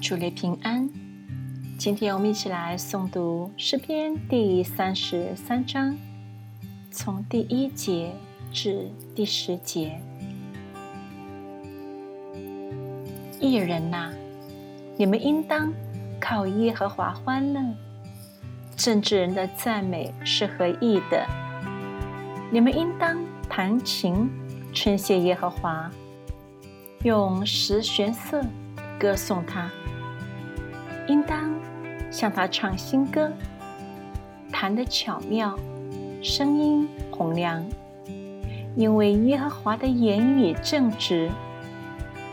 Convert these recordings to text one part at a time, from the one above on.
主内平安。今天我们一起来诵读诗篇第三十三章，从第一节至第十节。艺人呐，你们应当靠耶和华欢乐；政治人的赞美是合意的。你们应当弹琴称谢耶和华，用十弦瑟歌颂他。应当向他唱新歌，弹得巧妙，声音洪亮。因为耶和华的言语正直，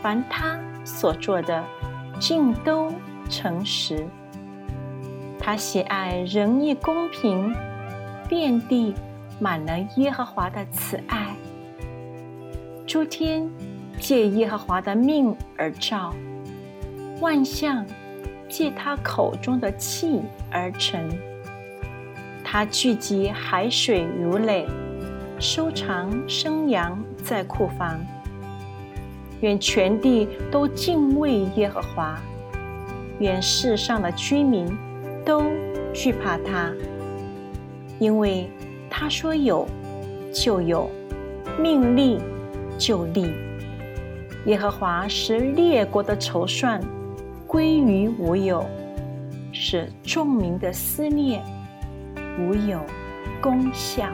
凡他所做的尽都诚实。他喜爱仁义公平，遍地满了耶和华的慈爱。诸天借耶和华的命而照，万象。借他口中的气而成，他聚集海水如垒，收藏生羊在库房。愿全地都敬畏耶和华，愿世上的居民都惧怕他，因为他说有就有，命立就立。耶和华使列国的筹算。归于无有，使众民的思念无有功效。